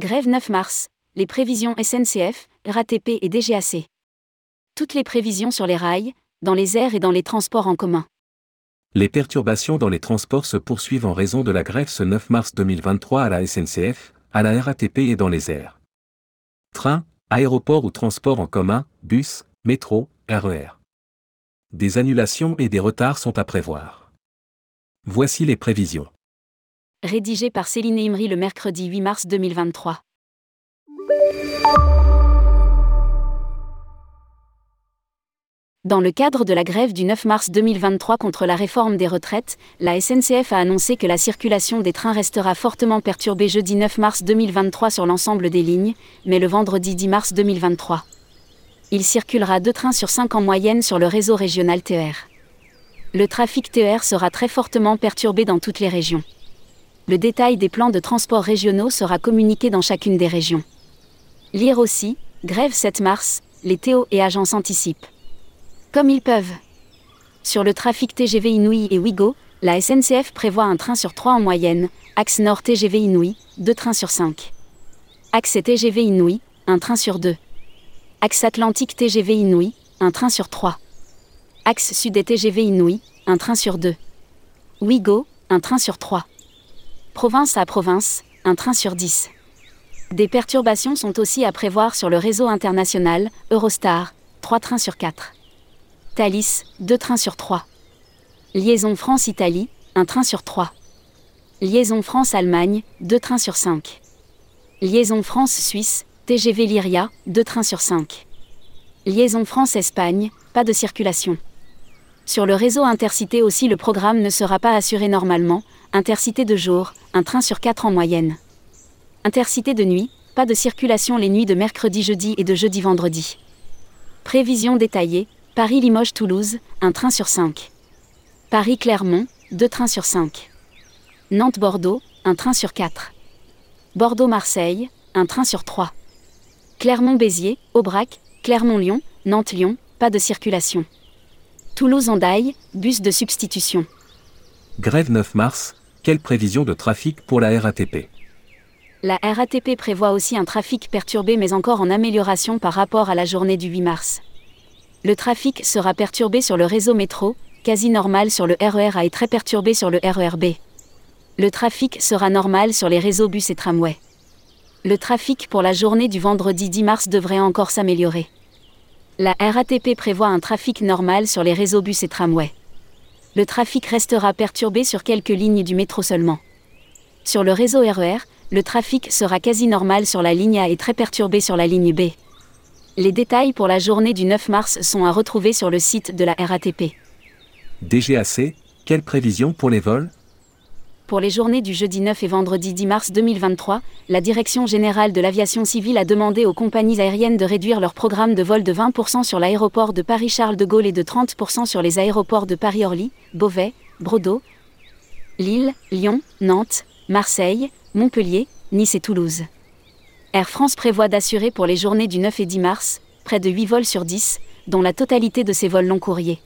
Grève 9 mars. Les prévisions SNCF, RATP et DGAC. Toutes les prévisions sur les rails, dans les airs et dans les transports en commun. Les perturbations dans les transports se poursuivent en raison de la grève ce 9 mars 2023 à la SNCF, à la RATP et dans les airs. Train, aéroport ou transport en commun, bus, métro, RER. Des annulations et des retards sont à prévoir. Voici les prévisions. Rédigé par Céline Imri le mercredi 8 mars 2023. Dans le cadre de la grève du 9 mars 2023 contre la réforme des retraites, la SNCF a annoncé que la circulation des trains restera fortement perturbée jeudi 9 mars 2023 sur l'ensemble des lignes, mais le vendredi 10 mars 2023. Il circulera deux trains sur cinq en moyenne sur le réseau régional TER. Le trafic TER sera très fortement perturbé dans toutes les régions. Le détail des plans de transport régionaux sera communiqué dans chacune des régions. Lire aussi, grève 7 mars, les TO et agences anticipent. Comme ils peuvent. Sur le trafic TGV Inouï et Ouigo, la SNCF prévoit un train sur 3 en moyenne, axe nord TGV Inouï, 2 trains sur 5. Axe TGV Inouï, un train sur 2. Axe Atlantique TGV Inouï, un train sur 3. Axe sud et TGV Inouï, un train sur 2. Ouigo, un train sur 3. Province à province, un train sur 10. Des perturbations sont aussi à prévoir sur le réseau international, Eurostar, 3 trains sur 4. Thalys, 2 trains sur 3. Liaison France-Italie, 1 train sur 3. Liaison France-Allemagne, 2 trains sur 5. Liaison France-Suisse, TGV Lyria, 2 trains sur 5. Liaison France-Espagne, pas de circulation. Sur le réseau intercité aussi le programme ne sera pas assuré normalement, intercité de jour, un train sur 4 en moyenne. Intercité de nuit, pas de circulation les nuits de mercredi jeudi et de jeudi vendredi. Prévision détaillée, Paris-Limoges-Toulouse, un train sur 5. Paris-Clermont, 2 trains sur 5. Nantes-Bordeaux, un train sur 4. Bordeaux-Marseille, un train sur 3. Clermont-Béziers, Aubrac, Clermont-Lyon, Nantes-Lyon, pas de circulation. Toulouse-Andaille, bus de substitution. Grève 9 mars, quelle prévision de trafic pour la RATP La RATP prévoit aussi un trafic perturbé mais encore en amélioration par rapport à la journée du 8 mars le trafic sera perturbé sur le réseau métro, quasi normal sur le RER A et très perturbé sur le RER B. Le trafic sera normal sur les réseaux bus et tramway. Le trafic pour la journée du vendredi 10 mars devrait encore s'améliorer. La RATP prévoit un trafic normal sur les réseaux bus et tramway. Le trafic restera perturbé sur quelques lignes du métro seulement. Sur le réseau RER, le trafic sera quasi normal sur la ligne A et très perturbé sur la ligne B. Les détails pour la journée du 9 mars sont à retrouver sur le site de la RATP. DGAC, quelles prévisions pour les vols? Pour les journées du jeudi 9 et vendredi 10 mars 2023, la Direction générale de l'aviation civile a demandé aux compagnies aériennes de réduire leur programme de vol de 20% sur l'aéroport de Paris-Charles de Gaulle et de 30% sur les aéroports de Paris-Orly, Beauvais, Bordeaux, Lille, Lyon, Nantes, Marseille, Montpellier, Nice et Toulouse. Air France prévoit d'assurer pour les journées du 9 et 10 mars, près de 8 vols sur 10, dont la totalité de ces vols long courriers.